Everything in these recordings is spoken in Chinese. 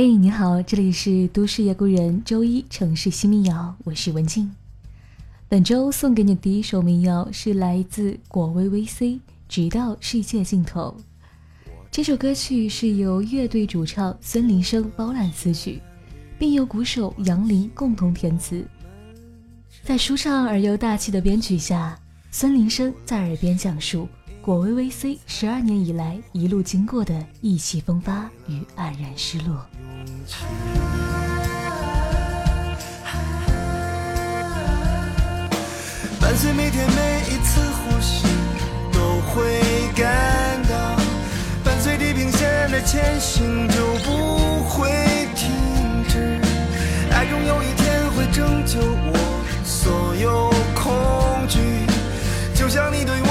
嘿，你好，这里是都市夜孤人，周一城市新民谣，我是文静。本周送给你第一首民谣是来自果味 VC，《直到世界尽头》。这首歌曲是由乐队主唱孙林生包揽词曲，并由鼓手杨林共同填词。在舒畅而又大气的编曲下，孙林生在耳边讲述果味 VC 十二年以来一路经过的意气风发与黯然失落。伴随每天每一次呼吸，都会感到，伴随地平线的前行，就不会停止。爱终有一天会拯救我所有恐惧，就像你对我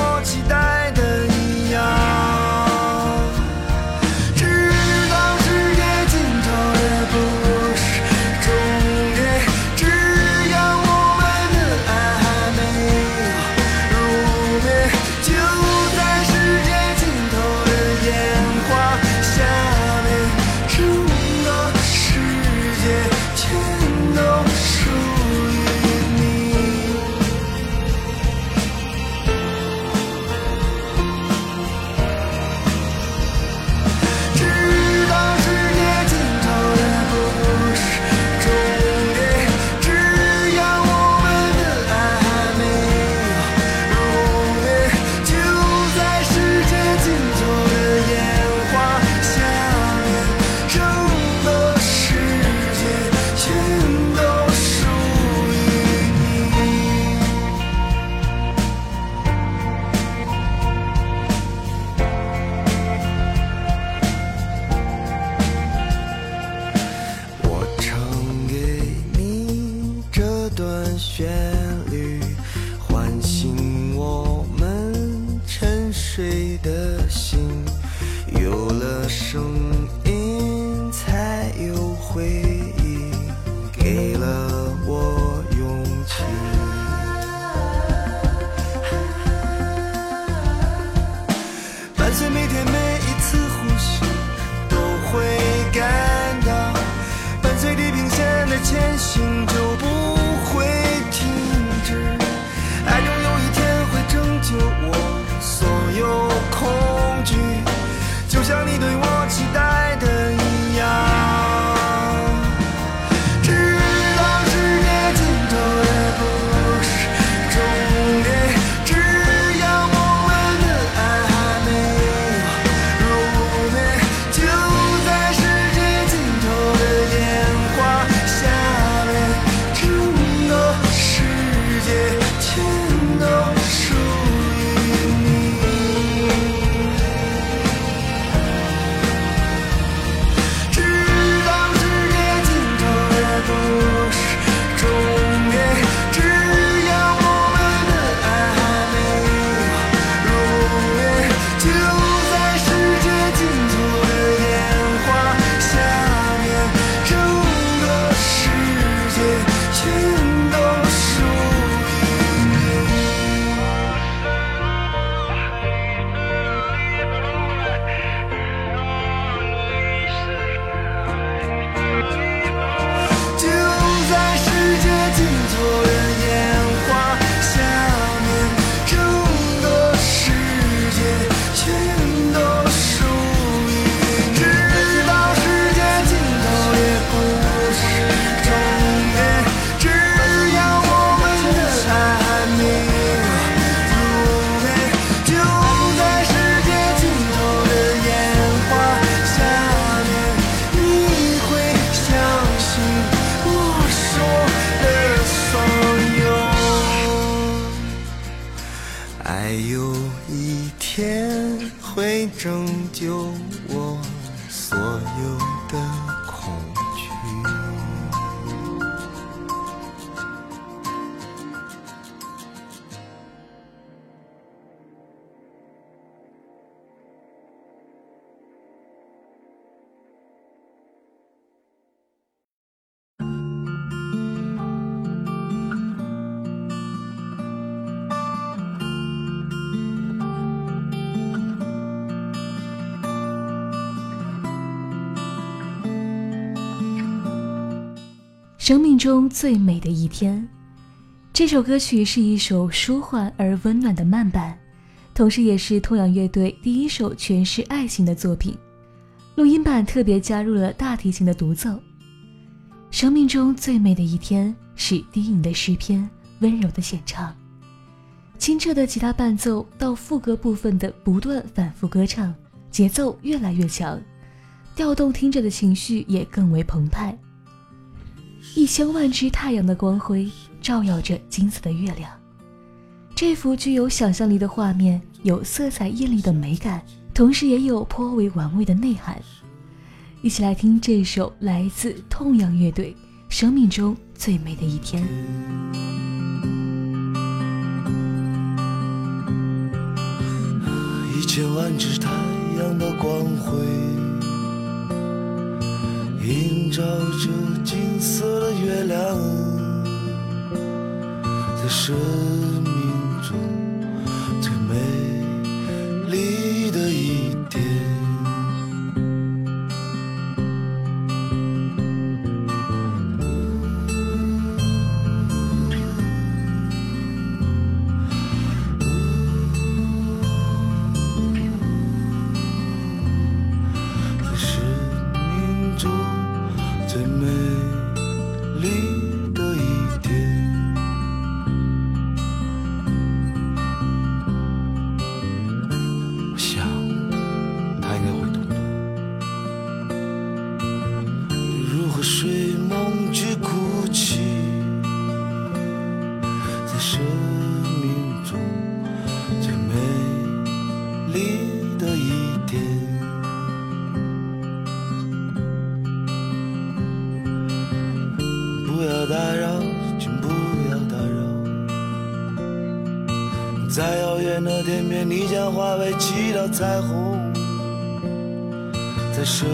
生命中最美的一天。这首歌曲是一首舒缓而温暖的慢板，同时也是痛仰乐队第一首诠释爱情的作品。录音版特别加入了大提琴的独奏。生命中最美的一天是低吟的诗篇，温柔的献唱，清澈的吉他伴奏到副歌部分的不断反复歌唱，节奏越来越强，调动听者的情绪也更为澎湃。一千万只太阳的光辉照耀着金色的月亮，这幅具有想象力的画面有色彩艳丽的美感。同时也有颇为玩味的内涵，一起来听这首来自痛仰乐队《生命中最美的一天》。一千万只太阳的光辉，映照着金色的月亮，在生命中最美丽。的一点，彩虹，在身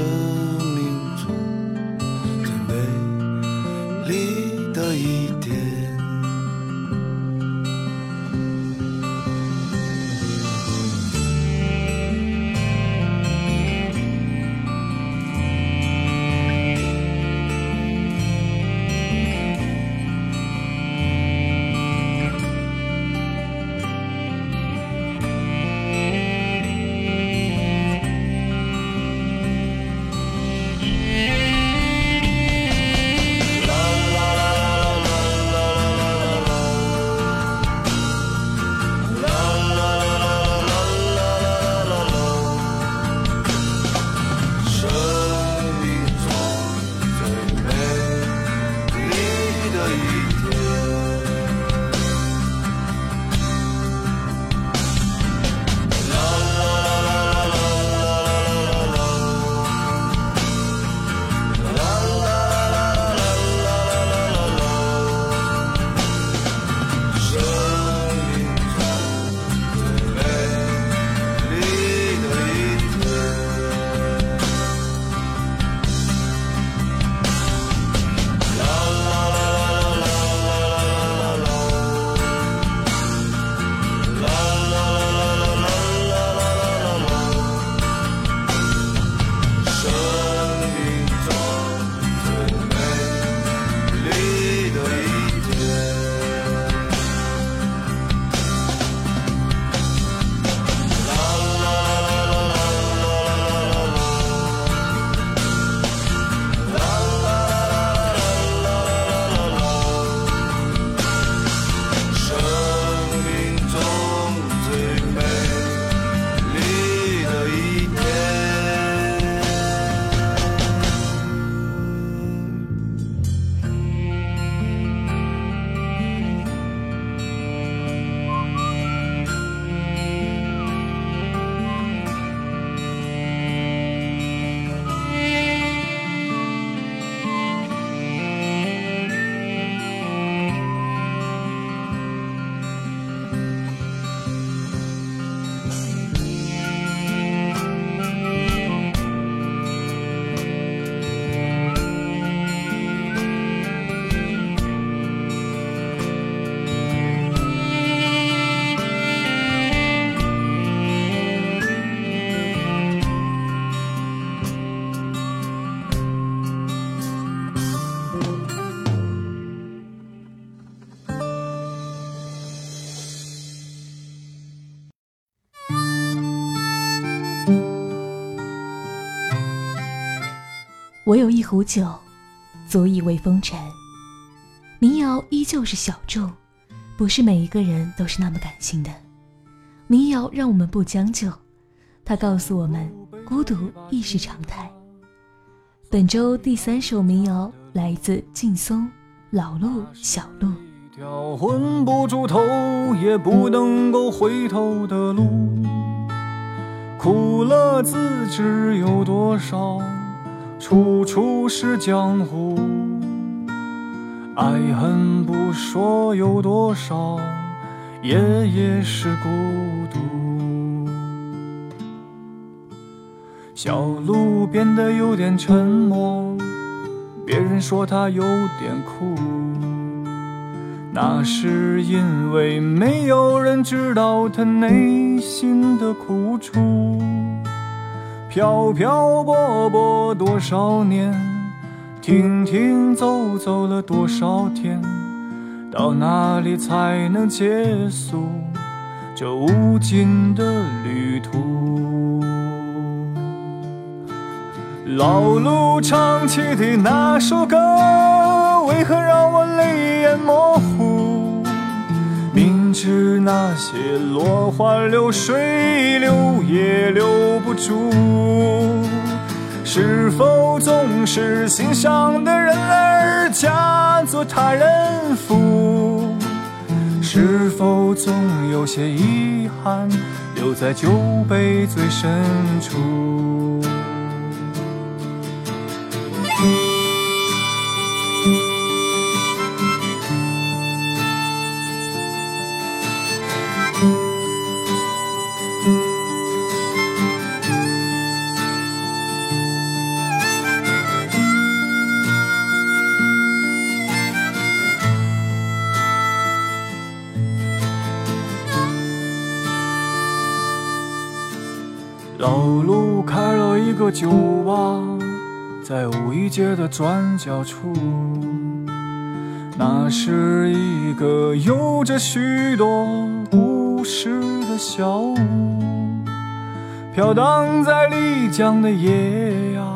我有一壶酒，足以慰风尘。民谣依旧是小众，不是每一个人都是那么感性的。民谣让我们不将就，它告诉我们，孤独亦是常态。本周第三首民谣来自劲松，《老路小路》。条混不住头也不能够回头的路，苦乐自知有多少，处处是江湖。爱恨不说有多少，夜夜是孤独。小路变得有点沉默，别人说他有点酷。那是因为没有人知道他内心的苦楚。漂漂泊泊多少年，停停走走了多少天，到哪里才能结束这无尽的旅途？老路唱起的那首歌，为何让我泪眼模糊？知那些落花流水留也留不住，是否总是心上的人儿嫁作他人妇？是否总有些遗憾留在酒杯最深处？个酒吧，在五一街的转角处。那是一个有着许多故事的小屋，飘荡在丽江的夜呀，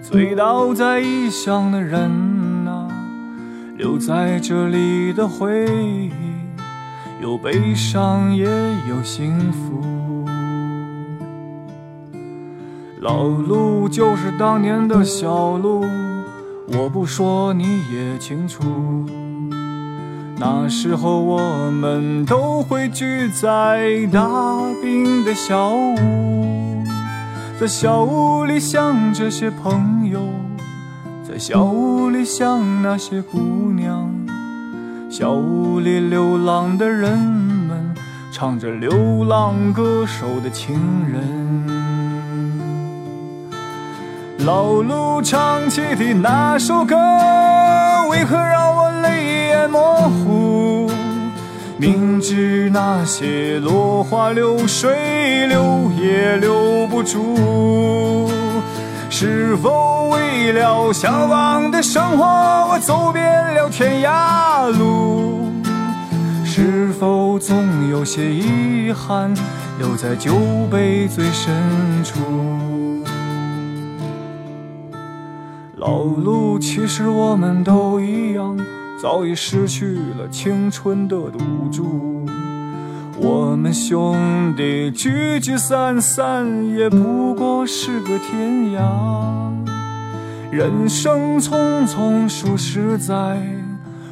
醉倒在异乡的人呐，留在这里的回忆，有悲伤也有幸福。老路就是当年的小路，我不说你也清楚。那时候我们都会聚在大冰的小屋，在小屋里想这些朋友，在小屋里想那些姑娘，小屋里流浪的人们唱着流浪歌手的情人。老路唱起的那首歌，为何让我泪眼模糊？明知那些落花流水留也留不住，是否为了向往的生活，我走遍了天涯路？是否总有些遗憾留在酒杯最深处？老路，其实我们都一样，早已失去了青春的赌注。我们兄弟聚聚散散，也不过是个天涯。人生匆匆数十载，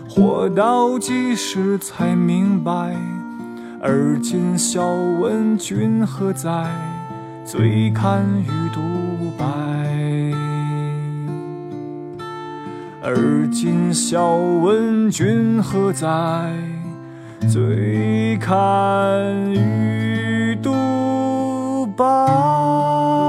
活到几时才明白？而今笑问君何在？醉看雨独而今笑问君何在？醉看鱼独白。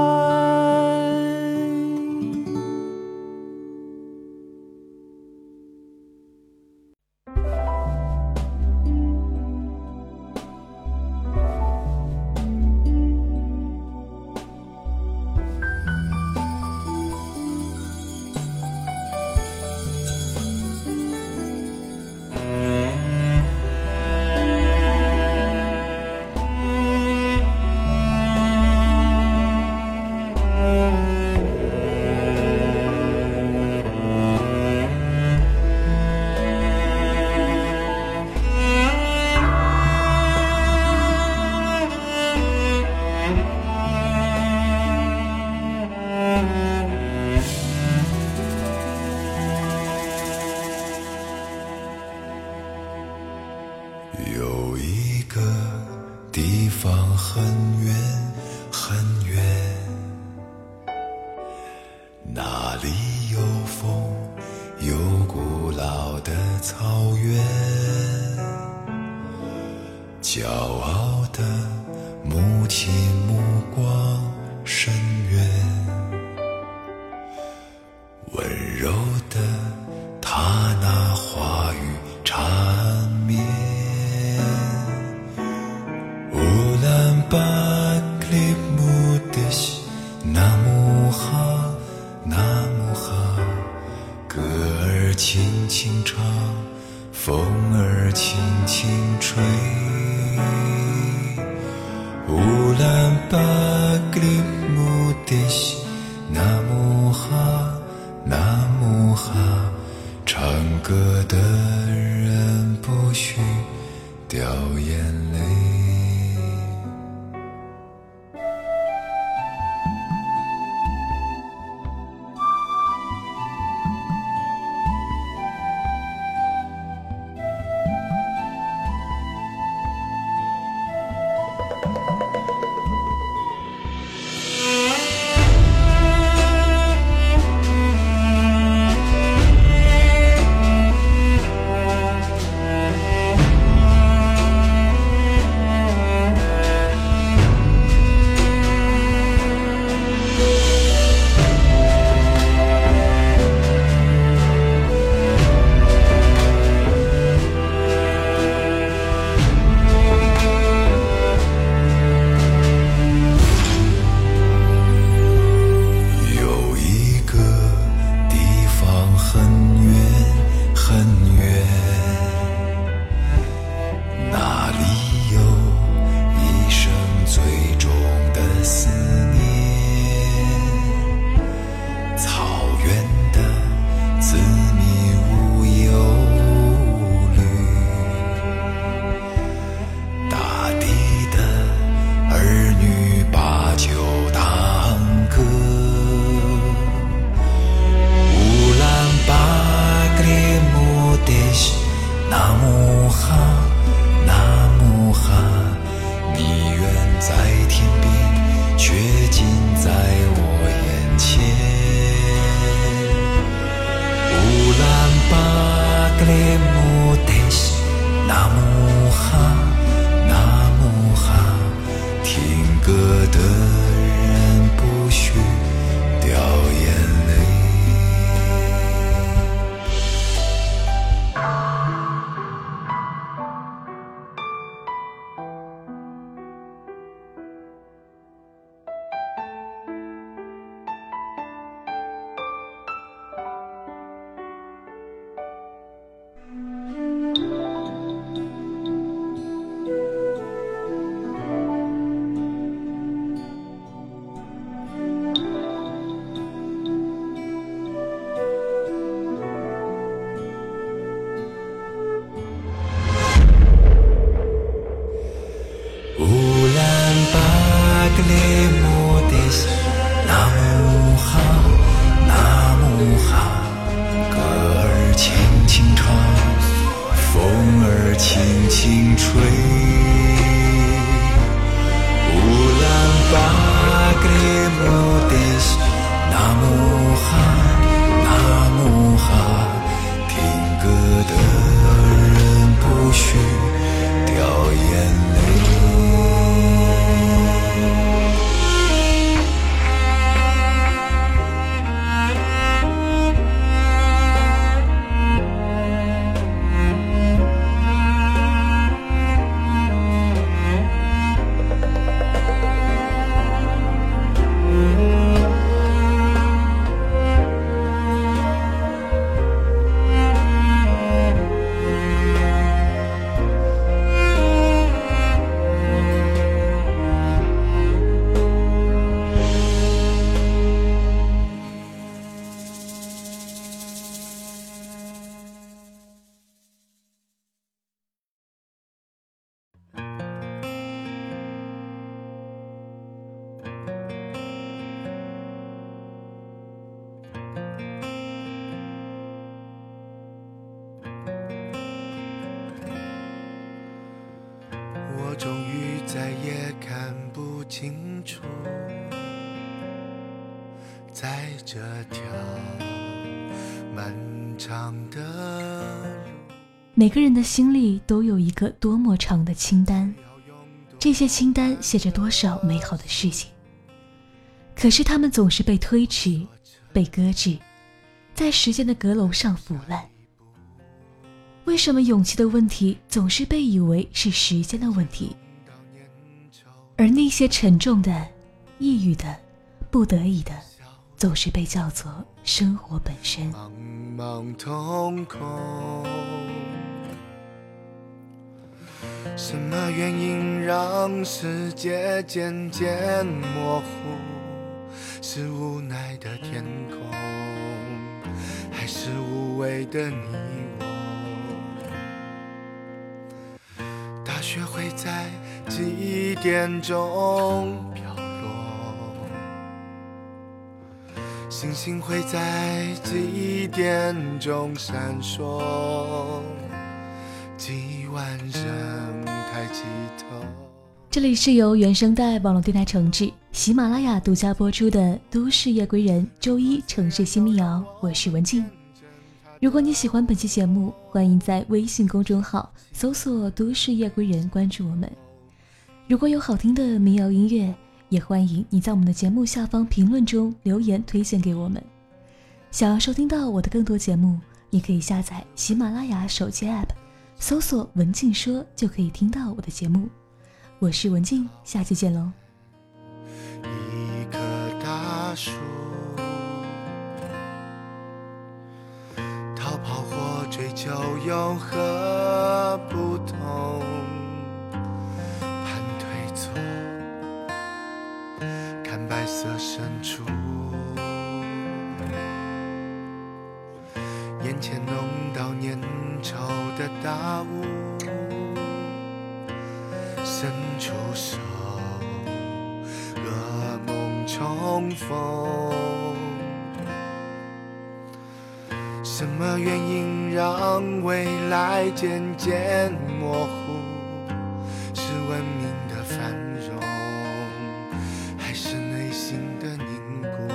有一个地方很远很远那里有风？有古老的草原骄傲的母亲 bagrimu di 无哈唱歌的好。终于再也看不清楚，在这条漫长的。每个人的心里都有一个多么长的清单，这些清单写着多少美好的事情，可是他们总是被推迟、被搁置，在时间的阁楼上腐烂。为什么勇气的问题总是被以为是时间的问题，而那些沉重的、抑郁的、不得已的，总是被叫做生活本身？茫茫，什么原因让世界渐渐模糊？是无奈的天空，还是无谓的你会在几点钟飘落？星星会在几点钟闪烁？几万人抬起头。这里是由原声带网络电台承制、喜马拉雅独家播出的《都市夜归人》周一城市新民谣，我是文静。如果你喜欢本期节目，欢迎在微信公众号搜索“都市夜归人”关注我们。如果有好听的民谣音乐，也欢迎你在我们的节目下方评论中留言推荐给我们。想要收听到我的更多节目，你可以下载喜马拉雅手机 App，搜索“文静说”就可以听到我的节目。我是文静，下期见喽。一棵大树，追求有何不同？盘腿坐，看白色深处，眼前浓到粘稠的大雾。伸出手，噩梦重逢。什么原因让未来渐渐模糊？是文明的繁荣，还是内心的凝固？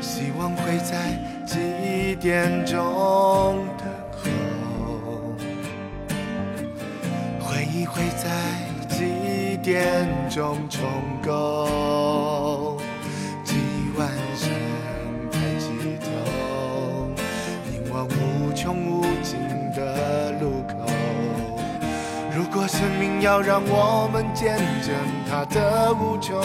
希望会在几点钟等候？回忆会在几点钟重构？生命要让我们见证它的无穷，